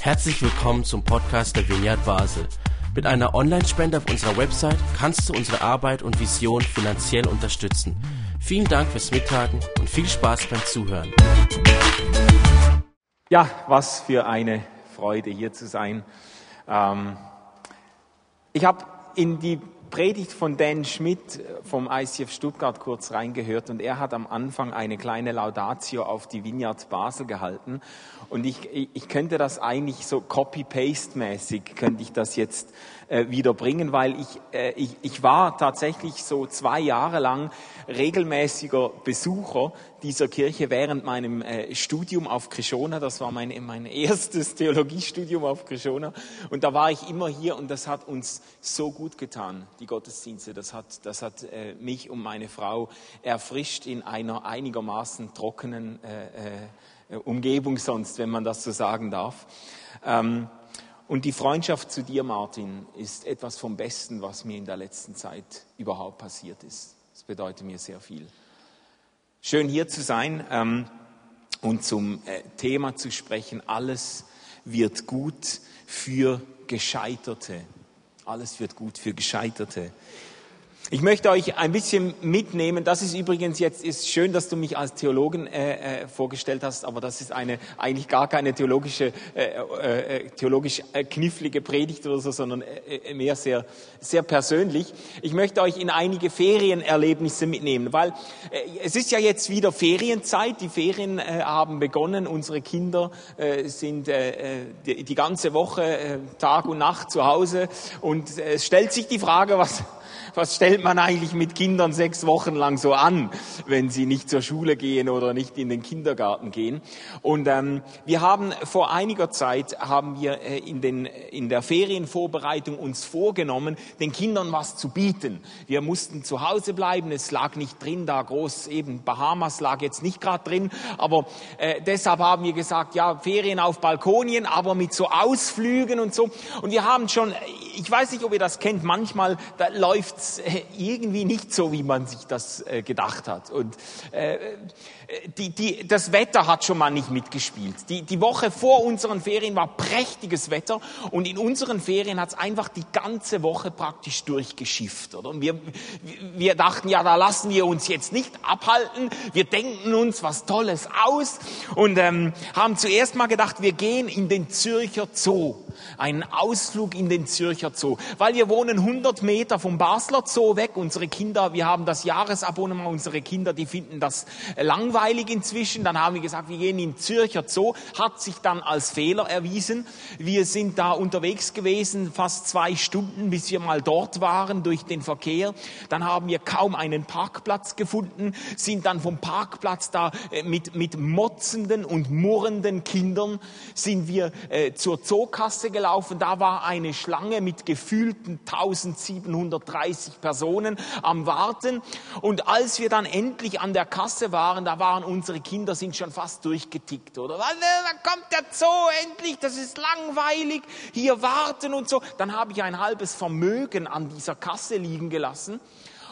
Herzlich willkommen zum Podcast der Vineyard Basel. Mit einer Online-Spende auf unserer Website kannst du unsere Arbeit und Vision finanziell unterstützen. Vielen Dank fürs Mittagen und viel Spaß beim Zuhören. Ja, was für eine Freude hier zu sein. Ähm, ich habe in die Predigt von Dan Schmidt vom ICF Stuttgart kurz reingehört und er hat am Anfang eine kleine Laudatio auf die Vineyard Basel gehalten. Und ich, ich könnte das eigentlich so copy-paste-mäßig, könnte ich das jetzt äh, wieder bringen, weil ich, äh, ich, ich war tatsächlich so zwei Jahre lang regelmäßiger Besucher dieser Kirche während meinem äh, Studium auf Krishona. Das war mein, mein erstes Theologiestudium auf Krishona. Und da war ich immer hier und das hat uns so gut getan, die Gottesdienste. Das hat, das hat äh, mich und meine Frau erfrischt in einer einigermaßen trockenen äh, äh, Umgebung sonst, wenn man das so sagen darf. Ähm, und die Freundschaft zu dir, Martin, ist etwas vom Besten, was mir in der letzten Zeit überhaupt passiert ist. Bedeutet mir sehr viel. Schön hier zu sein ähm, und zum äh, Thema zu sprechen. Alles wird gut für Gescheiterte. Alles wird gut für Gescheiterte. Ich möchte euch ein bisschen mitnehmen. Das ist übrigens jetzt ist schön, dass du mich als Theologen äh, äh, vorgestellt hast, aber das ist eine eigentlich gar keine theologische äh, äh, äh theologisch äh, knifflige Predigt oder so, sondern äh, mehr sehr sehr persönlich. Ich möchte euch in einige Ferienerlebnisse mitnehmen, weil äh, es ist ja jetzt wieder Ferienzeit. Die Ferien äh, haben begonnen. Unsere Kinder äh, sind äh, die, die ganze Woche äh, Tag und Nacht zu Hause und äh, es stellt sich die Frage, was was stellt man eigentlich mit Kindern sechs Wochen lang so an, wenn sie nicht zur Schule gehen oder nicht in den Kindergarten gehen? Und ähm, wir haben vor einiger Zeit haben wir äh, in, den, in der Ferienvorbereitung uns vorgenommen, den Kindern was zu bieten. Wir mussten zu Hause bleiben, es lag nicht drin, da groß eben Bahamas lag jetzt nicht gerade drin, aber äh, deshalb haben wir gesagt, ja Ferien auf Balkonien, aber mit so Ausflügen und so. Und wir haben schon, ich weiß nicht, ob ihr das kennt, manchmal da läuft äh, irgendwie nicht so, wie man sich das äh, gedacht hat. Und äh, die, die, das Wetter hat schon mal nicht mitgespielt. Die, die Woche vor unseren Ferien war prächtiges Wetter und in unseren Ferien hat es einfach die ganze Woche praktisch durchgeschifft. Oder? Und wir, wir dachten, ja, da lassen wir uns jetzt nicht abhalten. Wir denken uns was Tolles aus und ähm, haben zuerst mal gedacht, wir gehen in den Zürcher Zoo. Einen Ausflug in den Zürcher Zoo. Weil wir wohnen 100 Meter vom Basler Zoo weg. Unsere Kinder, wir haben das Jahresabonnement. Unsere Kinder, die finden das langweilig inzwischen. Dann haben wir gesagt, wir gehen in Zürcher Zoo. Hat sich dann als Fehler erwiesen. Wir sind da unterwegs gewesen, fast zwei Stunden, bis wir mal dort waren durch den Verkehr. Dann haben wir kaum einen Parkplatz gefunden, sind dann vom Parkplatz da äh, mit, mit motzenden und murrenden Kindern sind wir äh, zur Zookasse gelaufen. Da war eine Schlange mit gefühlten 1730 Personen am Warten. Und als wir dann endlich an der Kasse waren, da war waren, unsere Kinder sind schon fast durchgetickt, oder? Da kommt der Zoo endlich, das ist langweilig, hier warten und so. Dann habe ich ein halbes Vermögen an dieser Kasse liegen gelassen.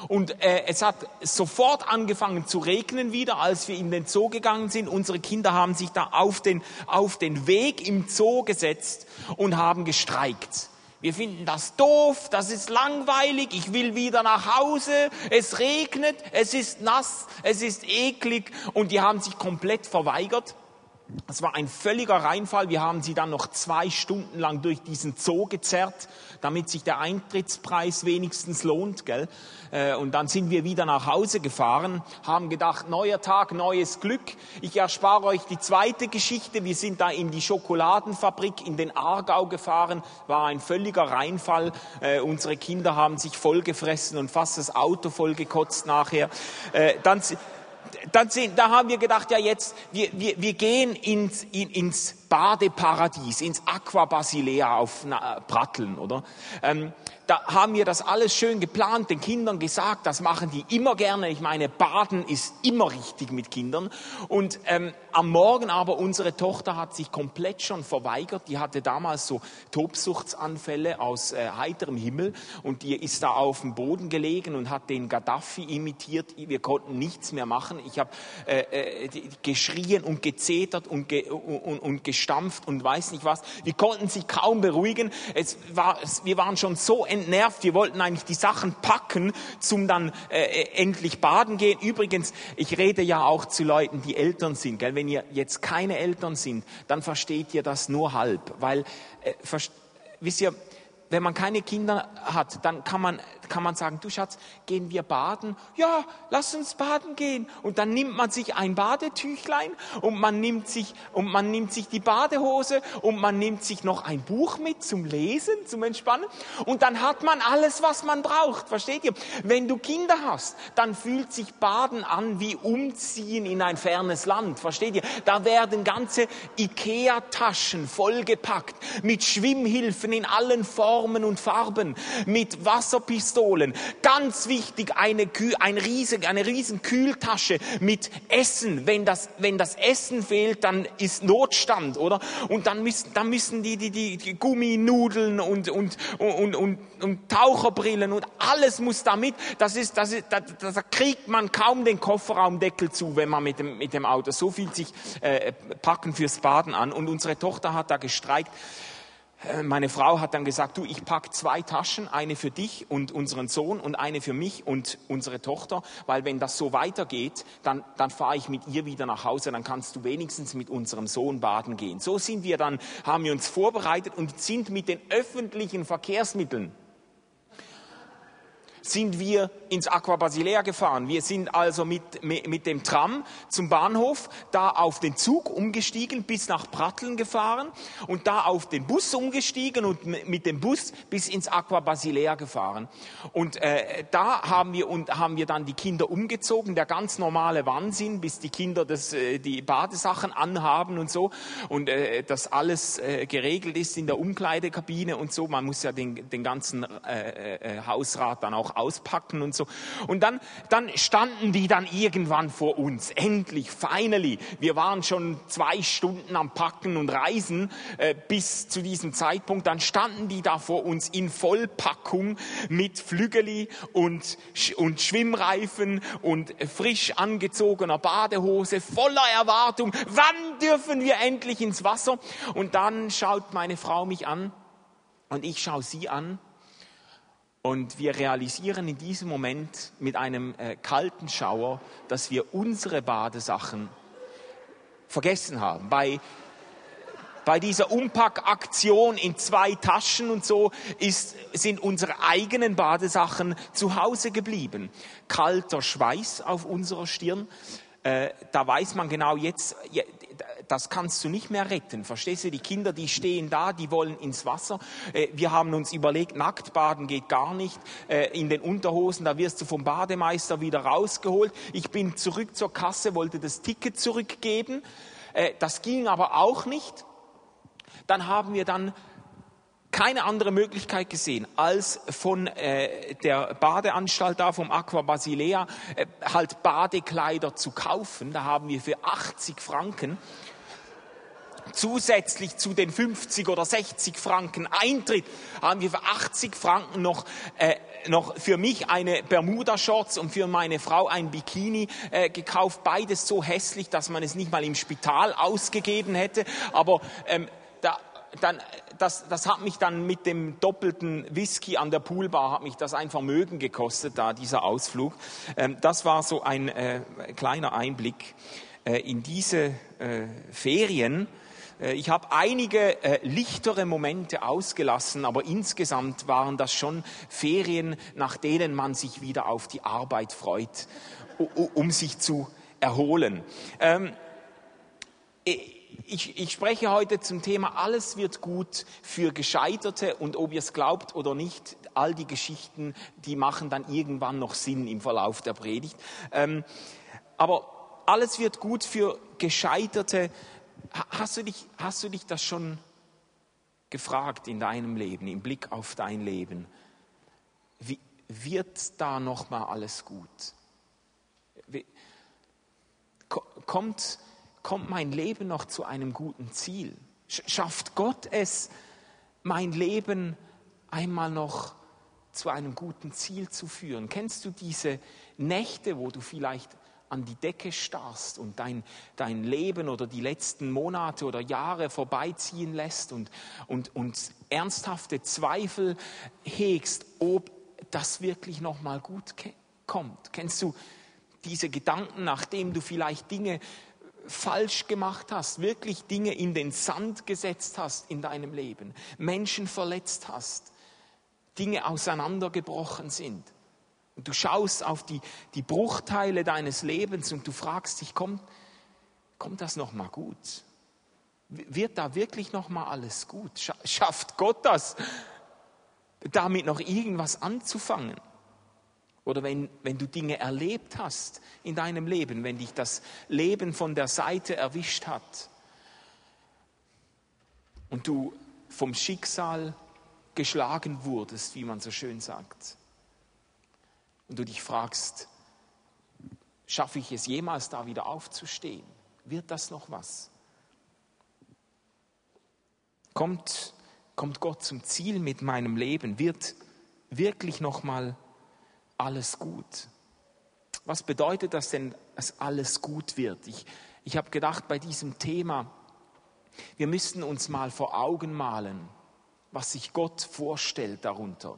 Und äh, es hat sofort angefangen zu regnen wieder, als wir in den Zoo gegangen sind. Unsere Kinder haben sich da auf den, auf den Weg im Zoo gesetzt und haben gestreikt. Wir finden das doof, das ist langweilig, ich will wieder nach Hause, es regnet, es ist nass, es ist eklig und die haben sich komplett verweigert. Es war ein völliger Reinfall. Wir haben sie dann noch zwei Stunden lang durch diesen Zoo gezerrt, damit sich der Eintrittspreis wenigstens lohnt. Gell? Äh, und dann sind wir wieder nach Hause gefahren, haben gedacht, neuer Tag, neues Glück. Ich erspare euch die zweite Geschichte. Wir sind da in die Schokoladenfabrik in den Aargau gefahren, war ein völliger Reinfall. Äh, unsere Kinder haben sich vollgefressen und fast das Auto vollgekotzt nachher. Äh, dann dann sind, da haben wir gedacht, ja jetzt, wir, wir, wir gehen ins, in, ins Badeparadies, ins Aqua Basilea auf na, Pratteln, oder? Ähm, da haben wir das alles schön geplant, den Kindern gesagt, das machen die immer gerne. Ich meine, Baden ist immer richtig mit Kindern. Und ähm, am Morgen aber, unsere Tochter hat sich komplett schon verweigert. Die hatte damals so Tobsuchtsanfälle aus äh, heiterem Himmel und die ist da auf dem Boden gelegen und hat den Gaddafi imitiert. Wir konnten nichts mehr machen. Ich habe äh, äh, geschrien und gezetert und, ge und, und gestampft und weiß nicht was. Wir konnten sie kaum beruhigen. Es war, wir waren schon so entnervt. Wir wollten eigentlich die Sachen packen, zum dann äh, äh, endlich baden gehen. Übrigens, ich rede ja auch zu Leuten, die Eltern sind. Gell? Wenn ihr jetzt keine Eltern sind, dann versteht ihr das nur halb. Weil, äh, wisst ihr, wenn man keine Kinder hat, dann kann man kann man sagen, du Schatz, gehen wir baden? Ja, lass uns baden gehen. Und dann nimmt man sich ein Badetüchlein und man nimmt sich, und man nimmt sich die Badehose und man nimmt sich noch ein Buch mit zum Lesen, zum Entspannen. Und dann hat man alles, was man braucht. Versteht ihr? Wenn du Kinder hast, dann fühlt sich Baden an wie Umziehen in ein fernes Land. Versteht ihr? Da werden ganze Ikea-Taschen vollgepackt mit Schwimmhilfen in allen Formen und Farben, mit Wasserpistolen Pistolen. Ganz wichtig, eine, Kühl, ein riesig, eine riesen Kühltasche mit Essen. Wenn das, wenn das Essen fehlt, dann ist Notstand, oder? Und dann müssen, dann müssen die, die, die, die Gumminudeln und, und, und, und, und Taucherbrillen und alles muss da mit. Das ist, das ist, da, da kriegt man kaum den Kofferraumdeckel zu, wenn man mit dem, mit dem Auto so viel sich äh, packen fürs Baden an. Und unsere Tochter hat da gestreikt. Äh, meine Frau hat dann gesagt, du, ich pack zwei Taschen, eine für dich und unseren Sohn und eine für mich und unsere Tochter, weil wenn das so weitergeht, dann, dann fahre ich mit ihr wieder nach Hause, dann kannst du wenigstens mit unserem Sohn baden gehen. So sind wir dann, haben wir uns vorbereitet und sind mit den öffentlichen Verkehrsmitteln sind wir ins Aqua Basilea gefahren. Wir sind also mit, mit dem Tram zum Bahnhof, da auf den Zug umgestiegen, bis nach Pratteln gefahren und da auf den Bus umgestiegen und mit dem Bus bis ins Aqua Basilea gefahren. Und äh, da haben wir, und haben wir dann die Kinder umgezogen, der ganz normale Wahnsinn, bis die Kinder das, äh, die Badesachen anhaben und so und äh, das alles äh, geregelt ist in der Umkleidekabine und so. Man muss ja den, den ganzen äh, äh, Hausrat dann auch auspacken und so. Und dann, dann standen die dann irgendwann vor uns. Endlich, finally. Wir waren schon zwei Stunden am Packen und Reisen äh, bis zu diesem Zeitpunkt. Dann standen die da vor uns in Vollpackung mit Flügeli und, und Schwimmreifen und frisch angezogener Badehose, voller Erwartung. Wann dürfen wir endlich ins Wasser? Und dann schaut meine Frau mich an und ich schaue sie an und wir realisieren in diesem Moment mit einem äh, kalten Schauer, dass wir unsere Badesachen vergessen haben. Bei, bei dieser Umpackaktion in zwei Taschen und so ist, sind unsere eigenen Badesachen zu Hause geblieben. Kalter Schweiß auf unserer Stirn. Äh, da weiß man genau jetzt, das kannst du nicht mehr retten. Verstehst du? Die Kinder, die stehen da, die wollen ins Wasser. Äh, wir haben uns überlegt, nackt baden geht gar nicht. Äh, in den Unterhosen, da wirst du vom Bademeister wieder rausgeholt. Ich bin zurück zur Kasse, wollte das Ticket zurückgeben. Äh, das ging aber auch nicht. Dann haben wir dann keine andere Möglichkeit gesehen, als von äh, der Badeanstalt da, vom Aqua Basilea, äh, halt Badekleider zu kaufen. Da haben wir für 80 Franken zusätzlich zu den 50 oder 60 Franken Eintritt haben wir für 80 Franken noch, äh, noch für mich eine Bermuda-Shorts und für meine Frau ein Bikini äh, gekauft. Beides so hässlich, dass man es nicht mal im Spital ausgegeben hätte. Aber ähm, da, dann, das, das hat mich dann mit dem doppelten Whisky an der Poolbar, hat mich das ein Vermögen gekostet, da dieser Ausflug. Ähm, das war so ein äh, kleiner Einblick äh, in diese äh, Ferien ich habe einige äh, lichtere Momente ausgelassen, aber insgesamt waren das schon Ferien, nach denen man sich wieder auf die Arbeit freut, um sich zu erholen. Ähm, ich, ich, spreche heute zum Thema, alles wird gut für Gescheiterte und ob ihr es glaubt oder nicht, all die Geschichten, die machen dann irgendwann noch Sinn im Verlauf der Predigt. Ähm, aber alles wird gut für Gescheiterte Hast du dich, hast du dich das schon gefragt in deinem Leben, im Blick auf dein Leben? wie, wird da noch mal alles gut? Wie, kommt, kommt mein Leben noch zu einem guten Ziel? Schafft Gott es, mein Leben einmal noch zu einem guten Ziel zu führen? Kennst du diese Nächte, wo du vielleicht an die Decke starrst und dein, dein Leben oder die letzten Monate oder Jahre vorbeiziehen lässt und, und, und ernsthafte Zweifel hegst, ob das wirklich nochmal gut kommt. Kennst du diese Gedanken, nachdem du vielleicht Dinge falsch gemacht hast, wirklich Dinge in den Sand gesetzt hast in deinem Leben, Menschen verletzt hast, Dinge auseinandergebrochen sind. Und du schaust auf die, die Bruchteile deines Lebens und du fragst dich, kommt, kommt das nochmal gut? Wird da wirklich nochmal alles gut? Schafft Gott das, damit noch irgendwas anzufangen? Oder wenn, wenn du Dinge erlebt hast in deinem Leben, wenn dich das Leben von der Seite erwischt hat und du vom Schicksal geschlagen wurdest, wie man so schön sagt, und du dich fragst, schaffe ich es jemals da wieder aufzustehen? Wird das noch was? Kommt, kommt Gott zum Ziel mit meinem Leben? Wird wirklich noch mal alles gut? Was bedeutet das denn, dass alles gut wird? Ich, ich habe gedacht, bei diesem Thema, wir müssten uns mal vor Augen malen, was sich Gott vorstellt darunter,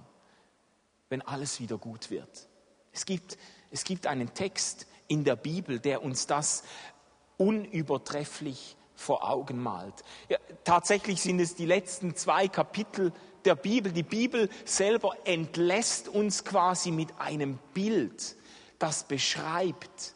wenn alles wieder gut wird. Es gibt, es gibt einen Text in der Bibel, der uns das unübertrefflich vor Augen malt. Ja, tatsächlich sind es die letzten zwei Kapitel der Bibel. Die Bibel selber entlässt uns quasi mit einem Bild, das beschreibt,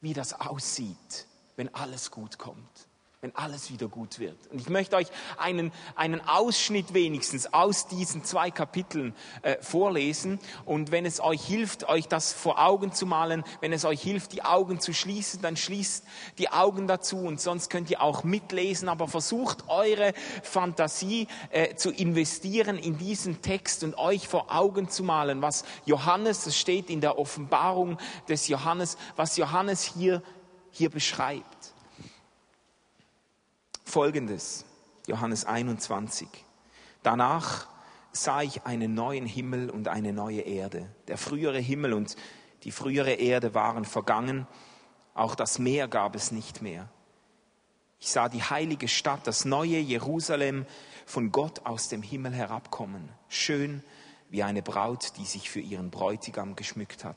wie das aussieht, wenn alles gut kommt wenn alles wieder gut wird. Und ich möchte euch einen, einen Ausschnitt wenigstens aus diesen zwei Kapiteln äh, vorlesen. Und wenn es euch hilft, euch das vor Augen zu malen, wenn es euch hilft, die Augen zu schließen, dann schließt die Augen dazu und sonst könnt ihr auch mitlesen. Aber versucht eure Fantasie äh, zu investieren in diesen Text und euch vor Augen zu malen, was Johannes, das steht in der Offenbarung des Johannes, was Johannes hier, hier beschreibt folgendes, Johannes 21. Danach sah ich einen neuen Himmel und eine neue Erde. Der frühere Himmel und die frühere Erde waren vergangen, auch das Meer gab es nicht mehr. Ich sah die heilige Stadt, das neue Jerusalem, von Gott aus dem Himmel herabkommen, schön wie eine Braut, die sich für ihren Bräutigam geschmückt hat.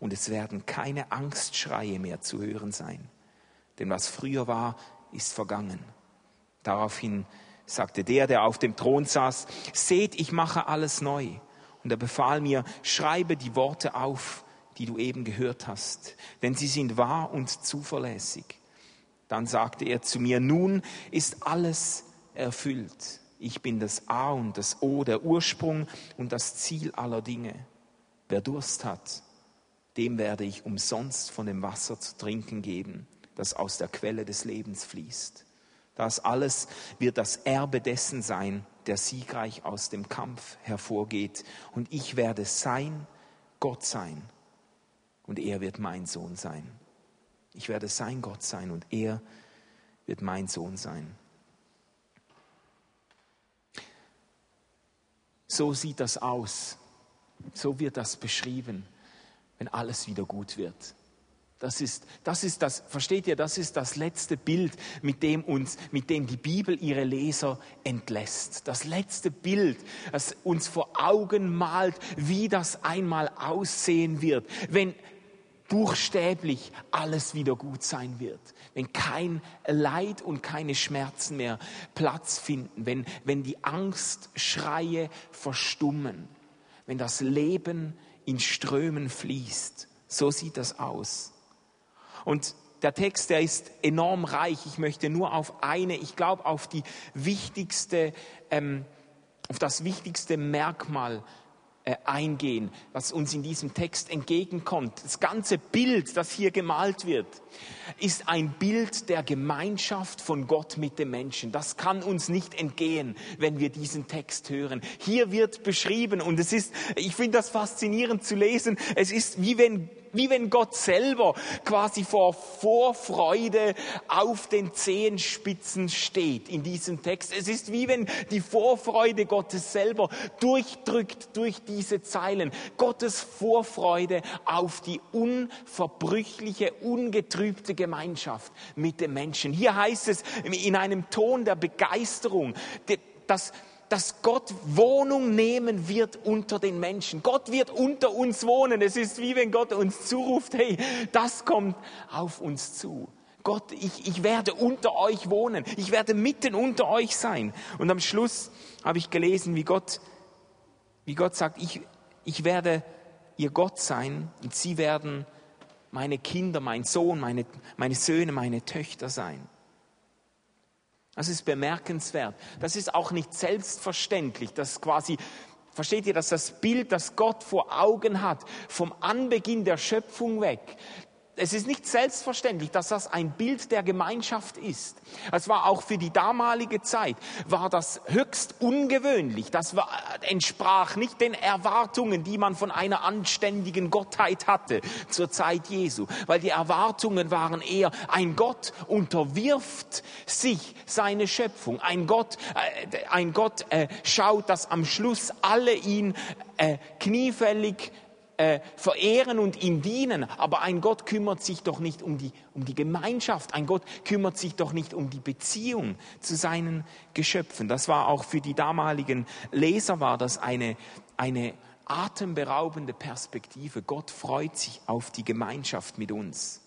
und es werden keine Angstschreie mehr zu hören sein. Denn was früher war, ist vergangen. Daraufhin sagte der, der auf dem Thron saß, seht, ich mache alles neu. Und er befahl mir, schreibe die Worte auf, die du eben gehört hast, denn sie sind wahr und zuverlässig. Dann sagte er zu mir, nun ist alles erfüllt. Ich bin das A und das O, der Ursprung und das Ziel aller Dinge. Wer Durst hat, dem werde ich umsonst von dem Wasser zu trinken geben, das aus der Quelle des Lebens fließt. Das alles wird das Erbe dessen sein, der siegreich aus dem Kampf hervorgeht. Und ich werde sein Gott sein und er wird mein Sohn sein. Ich werde sein Gott sein und er wird mein Sohn sein. So sieht das aus. So wird das beschrieben wenn alles wieder gut wird. Das ist, das ist das, versteht ihr, das ist das letzte Bild, mit dem uns, mit dem die Bibel ihre Leser entlässt. Das letzte Bild, das uns vor Augen malt, wie das einmal aussehen wird, wenn buchstäblich alles wieder gut sein wird, wenn kein Leid und keine Schmerzen mehr Platz finden, wenn, wenn die Angstschreie verstummen, wenn das Leben in Strömen fließt. So sieht das aus. Und der Text, der ist enorm reich. Ich möchte nur auf eine, ich glaube, auf die wichtigste, ähm, auf das wichtigste Merkmal eingehen, was uns in diesem Text entgegenkommt. Das ganze Bild, das hier gemalt wird, ist ein Bild der Gemeinschaft von Gott mit dem Menschen. Das kann uns nicht entgehen, wenn wir diesen Text hören. Hier wird beschrieben und es ist, ich finde das faszinierend zu lesen, es ist wie wenn wie wenn Gott selber quasi vor Vorfreude auf den Zehenspitzen steht in diesem Text. Es ist wie wenn die Vorfreude Gottes selber durchdrückt durch diese Zeilen. Gottes Vorfreude auf die unverbrüchliche, ungetrübte Gemeinschaft mit dem Menschen. Hier heißt es in einem Ton der Begeisterung, dass dass Gott Wohnung nehmen wird unter den Menschen. Gott wird unter uns wohnen. Es ist wie wenn Gott uns zuruft, hey, das kommt auf uns zu. Gott, ich, ich werde unter euch wohnen. Ich werde mitten unter euch sein. Und am Schluss habe ich gelesen, wie Gott, wie Gott sagt, ich, ich werde ihr Gott sein und sie werden meine Kinder, mein Sohn, meine, meine Söhne, meine Töchter sein. Das ist bemerkenswert. Das ist auch nicht selbstverständlich, dass quasi Versteht ihr, dass das Bild, das Gott vor Augen hat, vom Anbeginn der Schöpfung weg, es ist nicht selbstverständlich, dass das ein Bild der Gemeinschaft ist. Es war auch für die damalige Zeit, war das höchst ungewöhnlich. Das war, entsprach nicht den Erwartungen, die man von einer anständigen Gottheit hatte zur Zeit Jesu. Weil die Erwartungen waren eher, ein Gott unterwirft sich seine Schöpfung. Ein Gott, äh, ein Gott äh, schaut, dass am Schluss alle ihn äh, kniefällig äh, verehren und ihm dienen. Aber ein Gott kümmert sich doch nicht um die, um die Gemeinschaft. Ein Gott kümmert sich doch nicht um die Beziehung zu seinen Geschöpfen. Das war auch für die damaligen Leser war das eine, eine atemberaubende Perspektive. Gott freut sich auf die Gemeinschaft mit uns.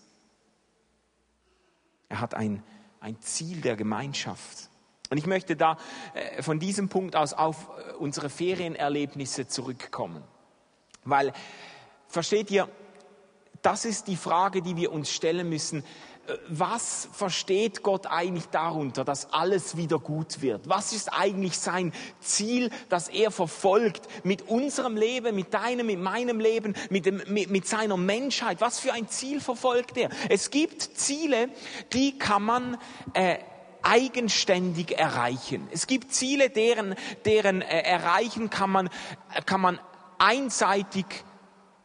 Er hat ein, ein Ziel der Gemeinschaft. Und ich möchte da äh, von diesem Punkt aus auf äh, unsere Ferienerlebnisse zurückkommen. Weil, versteht ihr, das ist die Frage, die wir uns stellen müssen. Was versteht Gott eigentlich darunter, dass alles wieder gut wird? Was ist eigentlich sein Ziel, das er verfolgt mit unserem Leben, mit deinem, mit meinem Leben, mit, dem, mit, mit seiner Menschheit? Was für ein Ziel verfolgt er? Es gibt Ziele, die kann man äh, eigenständig erreichen. Es gibt Ziele, deren, deren äh, Erreichen kann man, kann man einseitig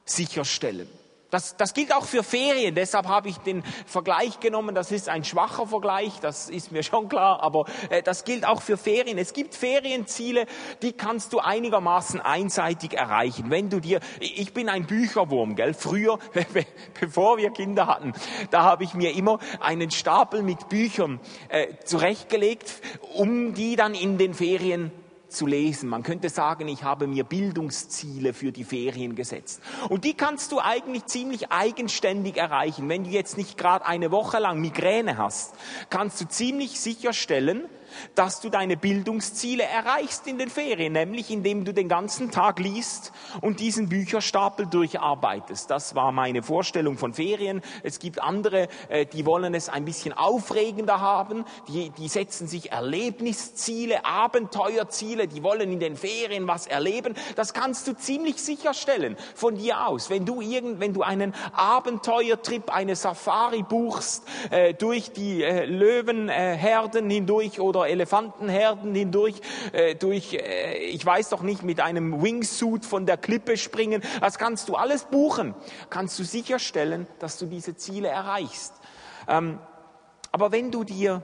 sicherstellen. Das, das gilt auch für Ferien, deshalb habe ich den Vergleich genommen. Das ist ein schwacher Vergleich, das ist mir schon klar, aber äh, das gilt auch für Ferien. Es gibt Ferienziele, die kannst du einigermaßen einseitig erreichen. Wenn du dir, ich bin ein Bücherwurm, gell? Früher, bevor wir Kinder hatten, da habe ich mir immer einen Stapel mit Büchern äh, zurechtgelegt, um die dann in den Ferien zu lesen. Man könnte sagen, ich habe mir Bildungsziele für die Ferien gesetzt. Und die kannst du eigentlich ziemlich eigenständig erreichen. Wenn du jetzt nicht gerade eine Woche lang Migräne hast, kannst du ziemlich sicherstellen, dass du deine Bildungsziele erreichst in den Ferien, nämlich indem du den ganzen Tag liest und diesen Bücherstapel durcharbeitest. Das war meine Vorstellung von Ferien. Es gibt andere, äh, die wollen es ein bisschen aufregender haben, die, die setzen sich Erlebnisziele, Abenteuerziele, die wollen in den Ferien was erleben. Das kannst du ziemlich sicherstellen von dir aus. Wenn du, irgend, wenn du einen Abenteuertrip, eine Safari buchst, äh, durch die äh, Löwenherden hindurch oder Elefantenherden hindurch, äh, durch, äh, ich weiß doch nicht, mit einem Wingsuit von der Klippe springen. Das kannst du alles buchen. Kannst du sicherstellen, dass du diese Ziele erreichst. Ähm, aber wenn du dir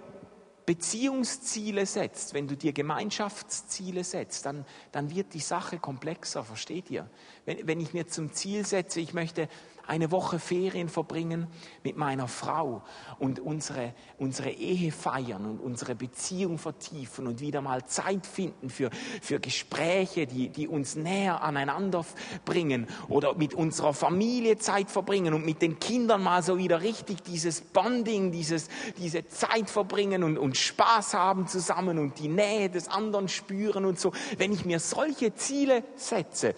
Beziehungsziele setzt, wenn du dir Gemeinschaftsziele setzt, dann, dann wird die Sache komplexer, versteht ihr? Wenn, wenn ich mir zum Ziel setze, ich möchte eine Woche Ferien verbringen mit meiner Frau und unsere, unsere Ehe feiern und unsere Beziehung vertiefen und wieder mal Zeit finden für, für Gespräche, die, die uns näher aneinander bringen oder mit unserer Familie Zeit verbringen und mit den Kindern mal so wieder richtig dieses Bonding, dieses, diese Zeit verbringen und, und Spaß haben zusammen und die Nähe des anderen spüren und so. Wenn ich mir solche Ziele setze,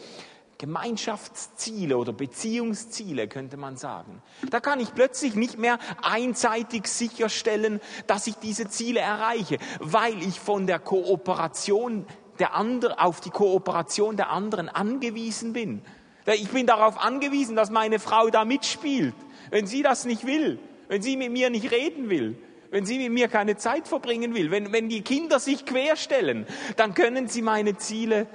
Gemeinschaftsziele oder Beziehungsziele, könnte man sagen. Da kann ich plötzlich nicht mehr einseitig sicherstellen, dass ich diese Ziele erreiche, weil ich von der Kooperation der anderen, auf die Kooperation der anderen angewiesen bin. Ich bin darauf angewiesen, dass meine Frau da mitspielt. Wenn sie das nicht will, wenn sie mit mir nicht reden will, wenn sie mit mir keine Zeit verbringen will, wenn, wenn die Kinder sich querstellen, dann können sie meine Ziele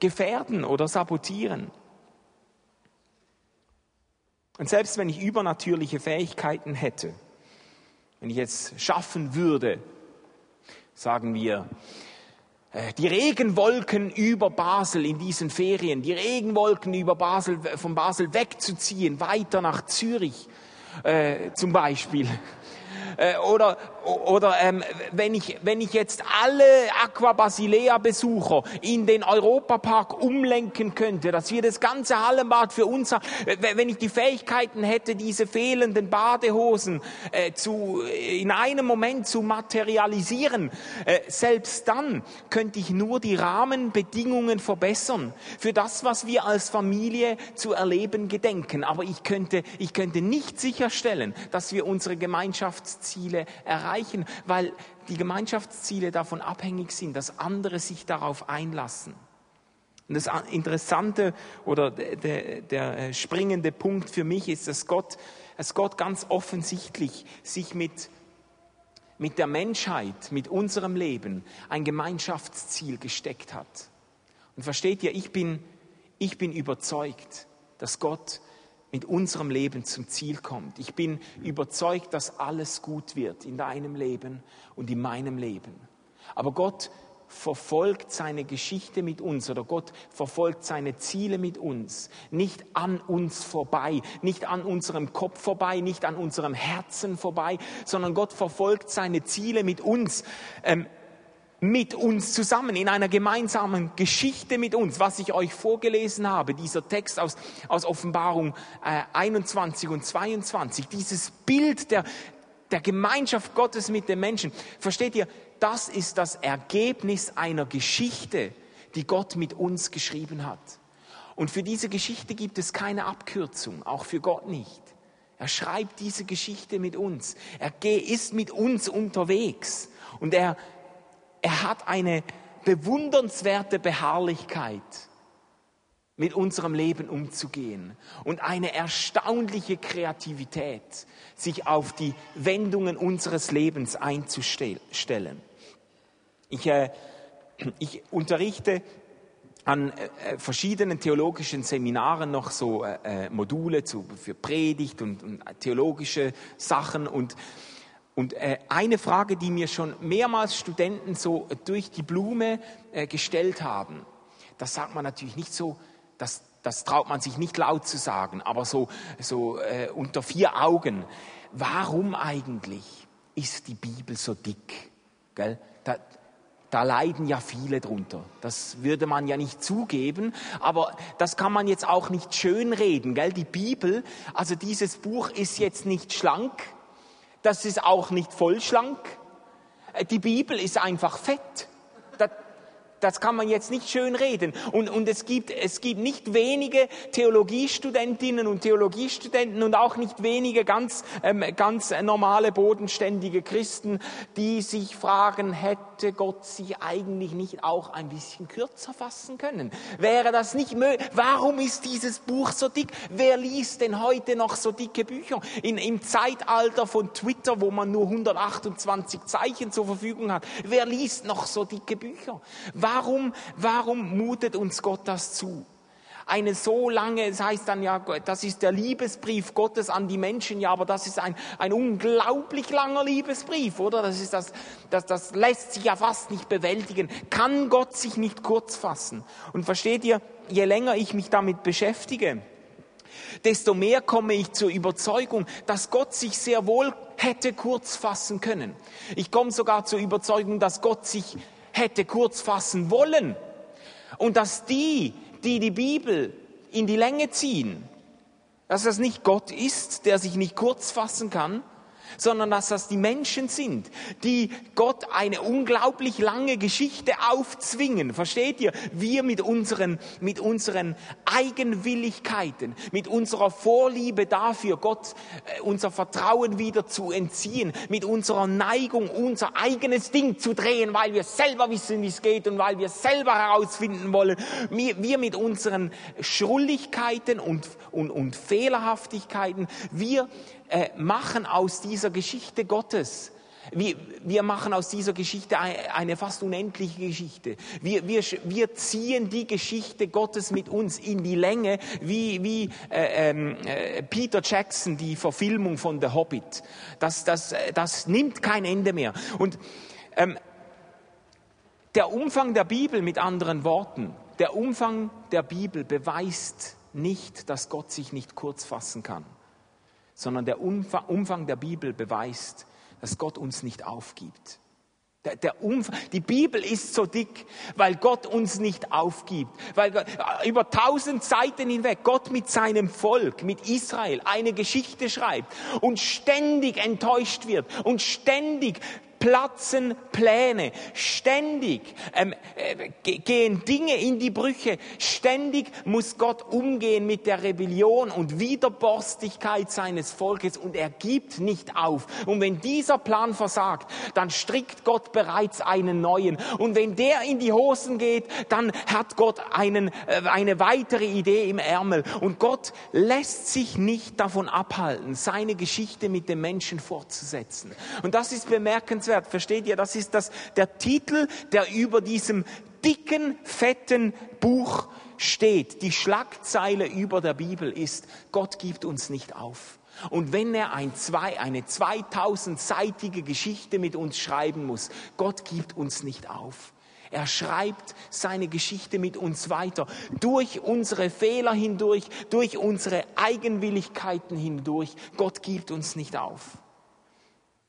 gefährden oder sabotieren. Und selbst wenn ich übernatürliche Fähigkeiten hätte, wenn ich es schaffen würde, sagen wir, äh, die Regenwolken über Basel in diesen Ferien, die Regenwolken über Basel, von Basel wegzuziehen, weiter nach Zürich äh, zum Beispiel. Äh, oder oder ähm, wenn, ich, wenn ich jetzt alle Aqua Basilea Besucher in den Europapark umlenken könnte, dass wir das ganze Hallenbad für uns haben, wenn ich die Fähigkeiten hätte, diese fehlenden Badehosen äh, zu, in einem Moment zu materialisieren, äh, selbst dann könnte ich nur die Rahmenbedingungen verbessern für das, was wir als Familie zu erleben gedenken. Aber ich könnte, ich könnte nicht sicherstellen, dass wir unsere Gemeinschaftsziele erreichen weil die Gemeinschaftsziele davon abhängig sind, dass andere sich darauf einlassen. Und das Interessante oder der, der äh, springende Punkt für mich ist, dass Gott, dass Gott ganz offensichtlich sich mit, mit der Menschheit, mit unserem Leben ein Gemeinschaftsziel gesteckt hat. Und versteht ihr, ich bin, ich bin überzeugt, dass Gott mit unserem Leben zum Ziel kommt. Ich bin überzeugt, dass alles gut wird in deinem Leben und in meinem Leben. Aber Gott verfolgt seine Geschichte mit uns oder Gott verfolgt seine Ziele mit uns, nicht an uns vorbei, nicht an unserem Kopf vorbei, nicht an unserem Herzen vorbei, sondern Gott verfolgt seine Ziele mit uns. Ähm, mit uns zusammen, in einer gemeinsamen Geschichte mit uns, was ich euch vorgelesen habe, dieser Text aus, aus Offenbarung äh, 21 und 22, dieses Bild der, der Gemeinschaft Gottes mit den Menschen. Versteht ihr, das ist das Ergebnis einer Geschichte, die Gott mit uns geschrieben hat. Und für diese Geschichte gibt es keine Abkürzung, auch für Gott nicht. Er schreibt diese Geschichte mit uns. Er ist mit uns unterwegs. Und er, er hat eine bewundernswerte Beharrlichkeit, mit unserem Leben umzugehen und eine erstaunliche Kreativität, sich auf die Wendungen unseres Lebens einzustellen. Ich, äh, ich unterrichte an äh, verschiedenen theologischen Seminaren noch so äh, Module zu, für Predigt und, und theologische Sachen und und äh, eine Frage, die mir schon mehrmals Studenten so durch die Blume äh, gestellt haben, das sagt man natürlich nicht so, das, das traut man sich nicht laut zu sagen, aber so, so äh, unter vier Augen. Warum eigentlich ist die Bibel so dick? Gell? Da, da leiden ja viele drunter. Das würde man ja nicht zugeben, aber das kann man jetzt auch nicht schönreden. Gell? Die Bibel, also dieses Buch ist jetzt nicht schlank, das ist auch nicht vollschlank. Äh, die Bibel ist einfach fett. Das, das kann man jetzt nicht schön reden. Und, und es, gibt, es gibt nicht wenige Theologiestudentinnen und Theologiestudenten und auch nicht wenige ganz, ähm, ganz normale, bodenständige Christen, die sich fragen, hätte Gott sich eigentlich nicht auch ein bisschen kürzer fassen können? Wäre das nicht möglich? Warum ist dieses Buch so dick? Wer liest denn heute noch so dicke Bücher? In, Im Zeitalter von Twitter, wo man nur 128 Zeichen zur Verfügung hat, wer liest noch so dicke Bücher? Warum, warum mutet uns Gott das zu? Eine so lange, es heißt dann ja, das ist der Liebesbrief Gottes an die Menschen, ja, aber das ist ein, ein unglaublich langer Liebesbrief, oder? Das ist das, das, das lässt sich ja fast nicht bewältigen. Kann Gott sich nicht kurz fassen? Und versteht ihr, je länger ich mich damit beschäftige, desto mehr komme ich zur Überzeugung, dass Gott sich sehr wohl hätte kurz fassen können. Ich komme sogar zur Überzeugung, dass Gott sich hätte kurz fassen wollen. Und dass die, die die Bibel in die Länge ziehen, dass das nicht Gott ist, der sich nicht kurz fassen kann, sondern dass das die Menschen sind, die Gott eine unglaublich lange Geschichte aufzwingen. Versteht ihr? Wir mit unseren, mit unseren Eigenwilligkeiten, mit unserer Vorliebe dafür, Gott äh, unser Vertrauen wieder zu entziehen, mit unserer Neigung, unser eigenes Ding zu drehen, weil wir selber wissen, wie es geht und weil wir selber herausfinden wollen. Wir, wir mit unseren Schrulligkeiten und, und, und Fehlerhaftigkeiten, wir äh, machen aus dieser Geschichte Gottes wir, wir machen aus dieser Geschichte eine fast unendliche Geschichte. Wir, wir, wir ziehen die Geschichte Gottes mit uns in die Länge, wie, wie äh, ähm, äh, Peter Jackson, die Verfilmung von The Hobbit. Das, das, das nimmt kein Ende mehr. Und ähm, der Umfang der Bibel, mit anderen Worten, der Umfang der Bibel beweist nicht, dass Gott sich nicht kurz fassen kann sondern der Umfang der Bibel beweist, dass Gott uns nicht aufgibt. Der, der Umfang, die Bibel ist so dick, weil Gott uns nicht aufgibt. Weil Gott, über tausend Seiten hinweg Gott mit seinem Volk, mit Israel, eine Geschichte schreibt und ständig enttäuscht wird und ständig platzen Pläne, ständig ähm, äh, gehen Dinge in die Brüche, ständig muss Gott umgehen mit der Rebellion und Widerborstigkeit seines Volkes und er gibt nicht auf. Und wenn dieser Plan versagt, dann strickt Gott bereits einen neuen. Und wenn der in die Hosen geht, dann hat Gott einen, äh, eine weitere Idee im Ärmel. Und Gott lässt sich nicht davon abhalten, seine Geschichte mit den Menschen fortzusetzen. Und das ist bemerkenswert Wert, versteht ihr? Das ist das, der Titel, der über diesem dicken, fetten Buch steht. Die Schlagzeile über der Bibel ist, Gott gibt uns nicht auf. Und wenn er ein zwei, eine 2000-seitige Geschichte mit uns schreiben muss, Gott gibt uns nicht auf. Er schreibt seine Geschichte mit uns weiter, durch unsere Fehler hindurch, durch unsere Eigenwilligkeiten hindurch. Gott gibt uns nicht auf.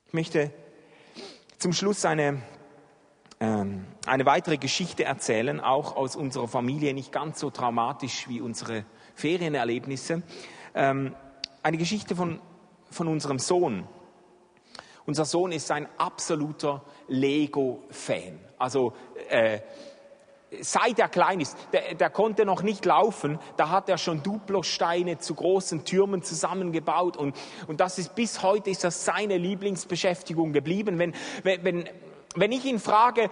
Ich möchte zum Schluss eine, ähm, eine weitere Geschichte erzählen, auch aus unserer Familie, nicht ganz so traumatisch wie unsere Ferienerlebnisse. Ähm, eine Geschichte von, von unserem Sohn. Unser Sohn ist ein absoluter Lego-Fan. Also äh, seit er klein ist, der, der, konnte noch nicht laufen, da hat er schon Duplosteine zu großen Türmen zusammengebaut und, und das ist bis heute ist das seine Lieblingsbeschäftigung geblieben. Wenn, wenn, wenn ich ihn frage,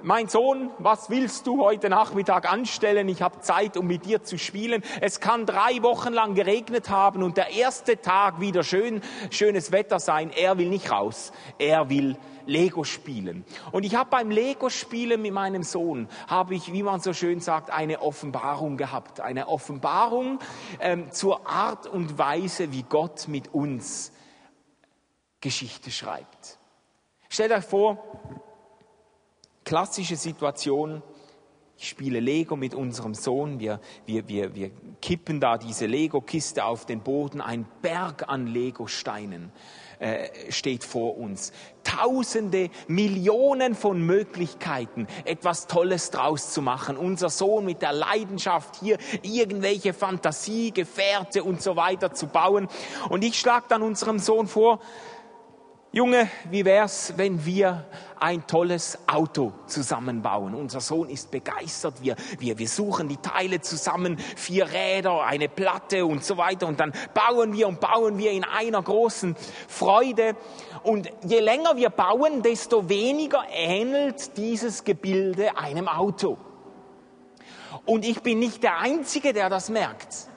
mein Sohn, was willst du heute Nachmittag anstellen? Ich habe Zeit, um mit dir zu spielen. Es kann drei Wochen lang geregnet haben und der erste Tag wieder schön, schönes Wetter sein. Er will nicht raus. Er will Lego spielen. Und ich habe beim Lego spielen mit meinem Sohn, habe ich, wie man so schön sagt, eine Offenbarung gehabt. Eine Offenbarung ähm, zur Art und Weise, wie Gott mit uns Geschichte schreibt. Stellt euch vor, klassische Situation, ich spiele Lego mit unserem Sohn. Wir, wir, wir, wir kippen da diese Lego-Kiste auf den Boden. Ein Berg an Lego-Steinen äh, steht vor uns. Tausende, Millionen von Möglichkeiten, etwas Tolles draus zu machen. Unser Sohn mit der Leidenschaft, hier irgendwelche Fantasie, Gefährte und so weiter zu bauen. Und ich schlage dann unserem Sohn vor, Junge, wie wär's, wenn wir ein tolles Auto zusammenbauen? Unser Sohn ist begeistert. Wir, wir, wir suchen die Teile zusammen, vier Räder, eine Platte und so weiter. Und dann bauen wir und bauen wir in einer großen Freude. Und je länger wir bauen, desto weniger ähnelt dieses Gebilde einem Auto. Und ich bin nicht der Einzige, der das merkt.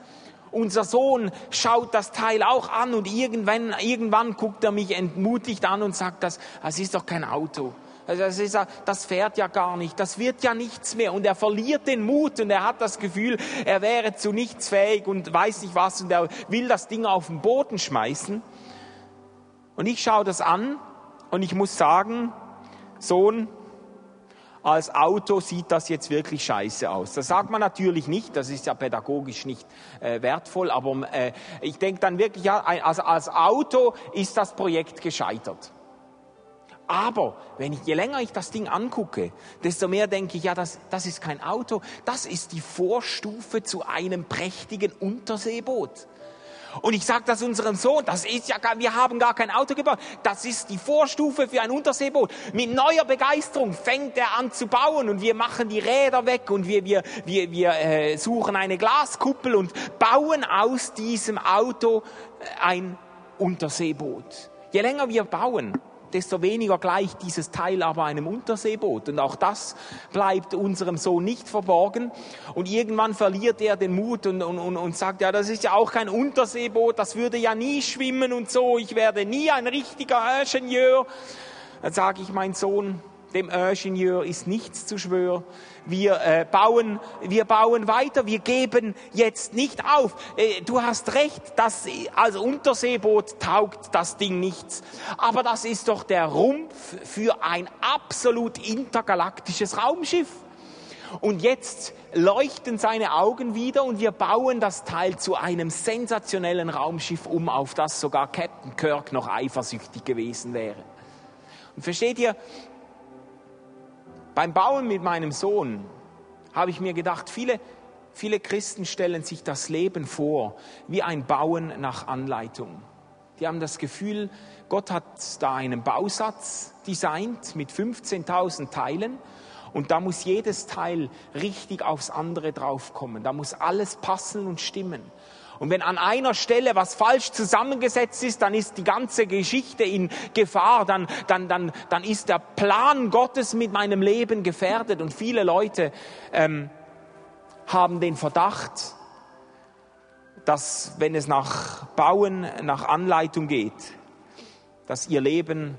Unser Sohn schaut das Teil auch an und irgendwann, irgendwann guckt er mich entmutigt an und sagt, das, das ist doch kein Auto. Das, ist, das fährt ja gar nicht, das wird ja nichts mehr. Und er verliert den Mut und er hat das Gefühl, er wäre zu nichts fähig und weiß nicht was und er will das Ding auf den Boden schmeißen. Und ich schaue das an und ich muss sagen, Sohn, als Auto sieht das jetzt wirklich scheiße aus. Das sagt man natürlich nicht, das ist ja pädagogisch nicht äh, wertvoll, aber äh, ich denke dann wirklich, ja, also als Auto ist das Projekt gescheitert. Aber wenn ich, je länger ich das Ding angucke, desto mehr denke ich, ja, das, das ist kein Auto, das ist die Vorstufe zu einem prächtigen Unterseeboot. Und ich sage das unserem Sohn, das ist ja wir haben gar kein Auto gebaut. Das ist die Vorstufe für ein Unterseeboot. Mit neuer Begeisterung fängt er an zu bauen und wir machen die Räder weg und wir, wir, wir, wir äh, suchen eine Glaskuppel und bauen aus diesem Auto ein Unterseeboot. Je länger wir bauen, desto weniger gleicht dieses Teil aber einem Unterseeboot. Und auch das bleibt unserem Sohn nicht verborgen. Und irgendwann verliert er den Mut und, und, und, und sagt, ja, das ist ja auch kein Unterseeboot, das würde ja nie schwimmen und so, ich werde nie ein richtiger Ingenieur. Dann sage ich, mein Sohn, dem Ingenieur ist nichts zu schwören. Wir äh, bauen, wir bauen weiter. Wir geben jetzt nicht auf. Äh, du hast recht, dass als Unterseeboot taugt das Ding nichts. Aber das ist doch der Rumpf für ein absolut intergalaktisches Raumschiff. Und jetzt leuchten seine Augen wieder und wir bauen das Teil zu einem sensationellen Raumschiff um, auf das sogar Captain Kirk noch eifersüchtig gewesen wäre. Und versteht ihr, beim Bauen mit meinem Sohn habe ich mir gedacht, viele, viele Christen stellen sich das Leben vor wie ein Bauen nach Anleitung. Die haben das Gefühl, Gott hat da einen Bausatz designt mit 15.000 Teilen und da muss jedes Teil richtig aufs andere draufkommen. Da muss alles passen und stimmen. Und wenn an einer Stelle was falsch zusammengesetzt ist, dann ist die ganze Geschichte in Gefahr, dann, dann, dann, dann ist der Plan Gottes mit meinem Leben gefährdet. Und viele Leute ähm, haben den Verdacht, dass wenn es nach Bauen, nach Anleitung geht, dass ihr Leben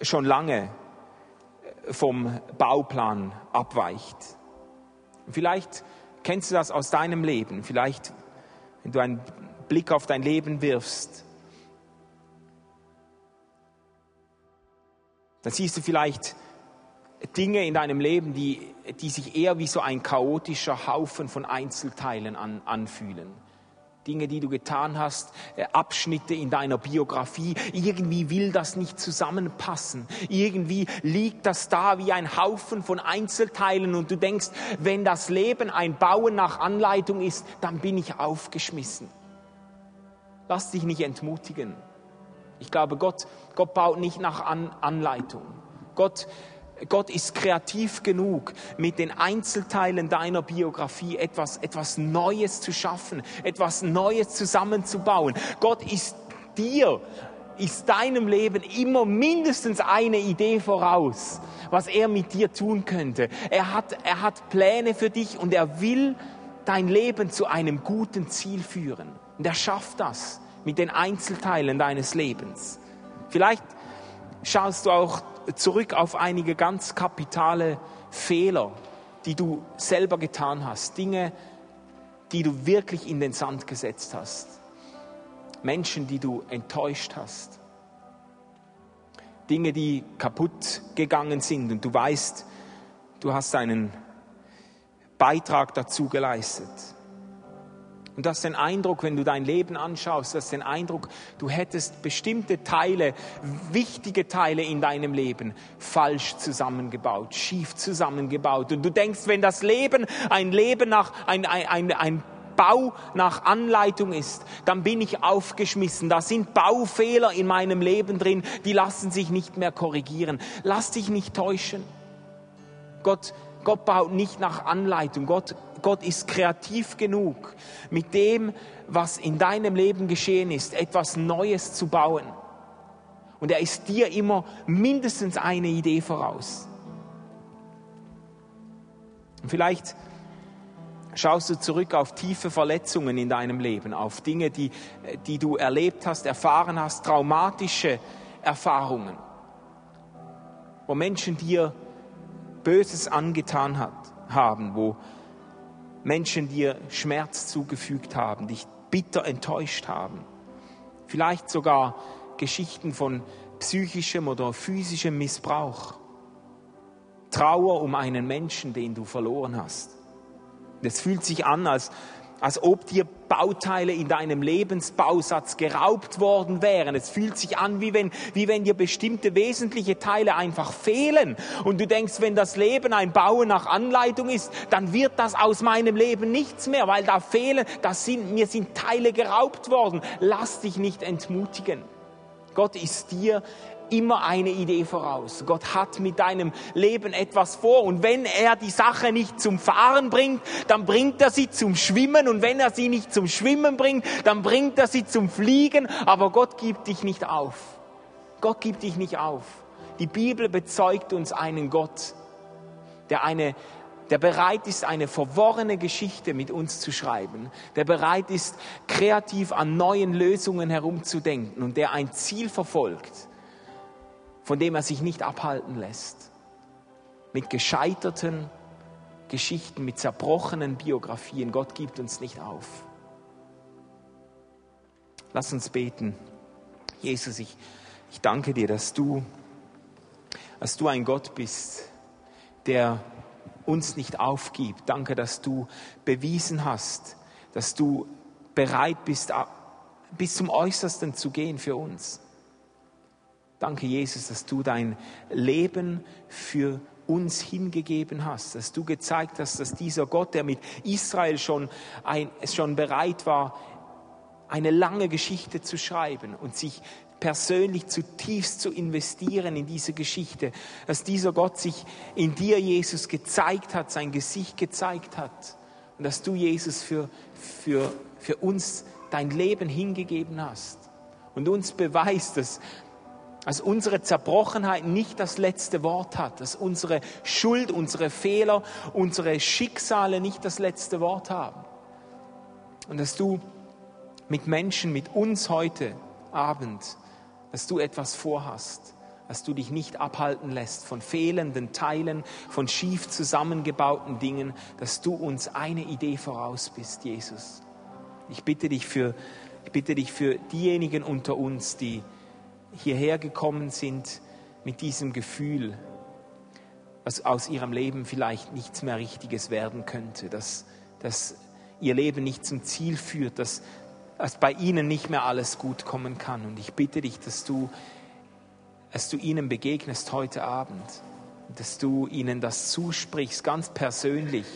schon lange vom Bauplan abweicht. Vielleicht kennst du das aus deinem Leben, vielleicht wenn du einen Blick auf dein Leben wirfst, dann siehst du vielleicht Dinge in deinem Leben, die, die sich eher wie so ein chaotischer Haufen von Einzelteilen an, anfühlen. Dinge, die du getan hast, äh, Abschnitte in deiner Biografie. Irgendwie will das nicht zusammenpassen. Irgendwie liegt das da wie ein Haufen von Einzelteilen und du denkst, wenn das Leben ein Bauen nach Anleitung ist, dann bin ich aufgeschmissen. Lass dich nicht entmutigen. Ich glaube, Gott, Gott baut nicht nach An Anleitung. Gott Gott ist kreativ genug, mit den Einzelteilen deiner Biografie etwas, etwas Neues zu schaffen, etwas Neues zusammenzubauen. Gott ist dir, ist deinem Leben immer mindestens eine Idee voraus, was er mit dir tun könnte. Er hat, er hat Pläne für dich und er will dein Leben zu einem guten Ziel führen. Und er schafft das mit den Einzelteilen deines Lebens. Vielleicht schaust du auch zurück auf einige ganz kapitale Fehler, die du selber getan hast, Dinge, die du wirklich in den Sand gesetzt hast, Menschen, die du enttäuscht hast, Dinge, die kaputt gegangen sind. Und du weißt, du hast einen Beitrag dazu geleistet. Und du hast den Eindruck, wenn du dein Leben anschaust, du hast den Eindruck, du hättest bestimmte Teile, wichtige Teile in deinem Leben falsch zusammengebaut, schief zusammengebaut. Und du denkst, wenn das Leben ein Leben nach, ein, ein, ein, ein Bau nach Anleitung ist, dann bin ich aufgeschmissen. Da sind Baufehler in meinem Leben drin, die lassen sich nicht mehr korrigieren. Lass dich nicht täuschen. Gott, Gott baut nicht nach Anleitung. Gott Gott ist kreativ genug, mit dem, was in deinem Leben geschehen ist, etwas Neues zu bauen. Und er ist dir immer mindestens eine Idee voraus. Und vielleicht schaust du zurück auf tiefe Verletzungen in deinem Leben, auf Dinge, die, die du erlebt hast, erfahren hast, traumatische Erfahrungen, wo Menschen dir Böses angetan hat, haben, wo Menschen dir Schmerz zugefügt haben, dich bitter enttäuscht haben. Vielleicht sogar Geschichten von psychischem oder physischem Missbrauch. Trauer um einen Menschen, den du verloren hast. Es fühlt sich an, als, als ob dir Bauteile in deinem Lebensbausatz geraubt worden wären. Es fühlt sich an, wie wenn, wie wenn dir bestimmte wesentliche Teile einfach fehlen. Und du denkst, wenn das Leben ein Bauen nach Anleitung ist, dann wird das aus meinem Leben nichts mehr, weil da fehlen, das sind, mir sind Teile geraubt worden. Lass dich nicht entmutigen. Gott ist dir immer eine Idee voraus. Gott hat mit deinem Leben etwas vor und wenn er die Sache nicht zum Fahren bringt, dann bringt er sie zum Schwimmen und wenn er sie nicht zum Schwimmen bringt, dann bringt er sie zum Fliegen, aber Gott gibt dich nicht auf. Gott gibt dich nicht auf. Die Bibel bezeugt uns einen Gott, der eine der bereit ist, eine verworrene Geschichte mit uns zu schreiben, der bereit ist, kreativ an neuen Lösungen herumzudenken und der ein Ziel verfolgt, von dem er sich nicht abhalten lässt. Mit gescheiterten Geschichten, mit zerbrochenen Biografien. Gott gibt uns nicht auf. Lass uns beten. Jesus, ich, ich danke dir, dass du, dass du ein Gott bist, der uns nicht aufgibt. Danke, dass du bewiesen hast, dass du bereit bist, bis zum Äußersten zu gehen für uns. Danke, Jesus, dass du dein Leben für uns hingegeben hast, dass du gezeigt hast, dass dieser Gott, der mit Israel schon, ein, schon bereit war, eine lange Geschichte zu schreiben und sich persönlich zutiefst zu investieren in diese Geschichte, dass dieser Gott sich in dir, Jesus, gezeigt hat, sein Gesicht gezeigt hat und dass du, Jesus, für, für, für uns dein Leben hingegeben hast und uns beweist, dass, dass unsere Zerbrochenheit nicht das letzte Wort hat, dass unsere Schuld, unsere Fehler, unsere Schicksale nicht das letzte Wort haben. Und dass du mit Menschen, mit uns heute Abend, dass du etwas vorhast, dass du dich nicht abhalten lässt von fehlenden Teilen, von schief zusammengebauten Dingen, dass du uns eine Idee voraus bist, Jesus. Ich bitte dich für, ich bitte dich für diejenigen unter uns, die hierher gekommen sind mit diesem Gefühl, dass aus ihrem Leben vielleicht nichts mehr Richtiges werden könnte, dass, dass ihr Leben nicht zum Ziel führt, dass, dass bei ihnen nicht mehr alles gut kommen kann. Und ich bitte dich, dass du, dass du ihnen begegnest heute Abend, dass du ihnen das zusprichst, ganz persönlich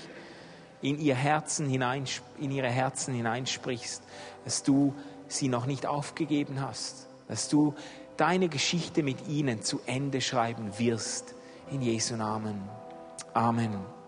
in ihr Herzen hinein, in ihre Herzen hineinsprichst, dass du sie noch nicht aufgegeben hast, dass du deine Geschichte mit ihnen zu Ende schreiben wirst. In Jesu Namen. Amen.